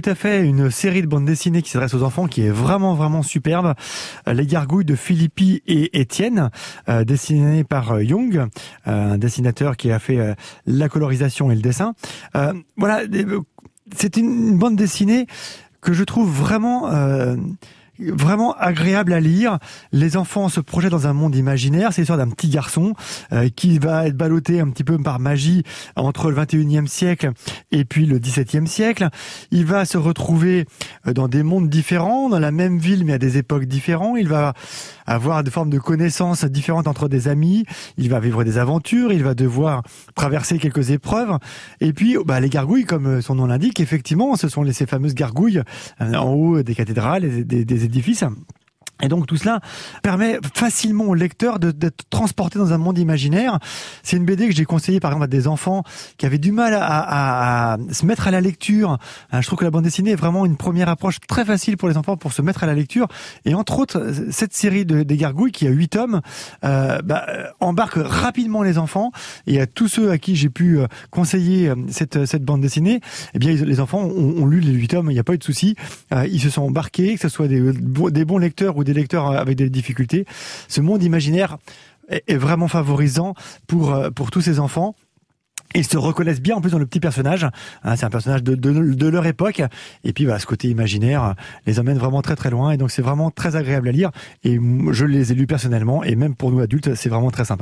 tout à fait une série de bandes dessinées qui s'adresse aux enfants qui est vraiment vraiment superbe. Les gargouilles de Philippi et Étienne, euh, dessinées par Young, un dessinateur qui a fait la colorisation et le dessin. voilà, c'est une bande dessinée que je trouve vraiment vraiment agréable à lire. Les enfants se projettent dans un monde imaginaire. C'est l'histoire d'un petit garçon euh, qui va être ballotté un petit peu par magie entre le 21e siècle et puis le 17e siècle. Il va se retrouver euh, dans des mondes différents, dans la même ville mais à des époques différentes. Il va avoir des formes de connaissances différentes entre des amis. Il va vivre des aventures. Il va devoir traverser quelques épreuves. Et puis, bah, les gargouilles, comme son nom l'indique, effectivement, ce sont les, ces fameuses gargouilles euh, en haut des cathédrales des, des édifices. Et donc tout cela permet facilement au lecteur d'être transporté dans un monde imaginaire. C'est une BD que j'ai conseillée par exemple à des enfants qui avaient du mal à, se mettre à la lecture. Euh, je trouve que la bande dessinée est vraiment une première approche très facile pour les enfants pour se mettre à la lecture. Et entre autres, cette série de, des Gargouilles qui a huit tomes euh, bah, embarque rapidement les enfants. Et à tous ceux à qui j'ai pu euh, conseiller cette, bande dessinée, eh bien les enfants ont, lu les huit tomes. Il n'y a pas eu de souci. ils se sont embarqués, que ce soit des, des bons lecteurs ou des lecteurs avec des difficultés. Ce monde imaginaire est vraiment favorisant pour, euh, pour tous ces enfants. Ils se reconnaissent bien en plus dans le petit personnage. Hein, c'est un personnage de, leur époque. Et puis ce côté imaginaire les emmène vraiment très très loin. Et donc c'est vraiment très agréable à lire. Et je les ai lus personnellement. Et même pour nous adultes, c'est vraiment très sympa.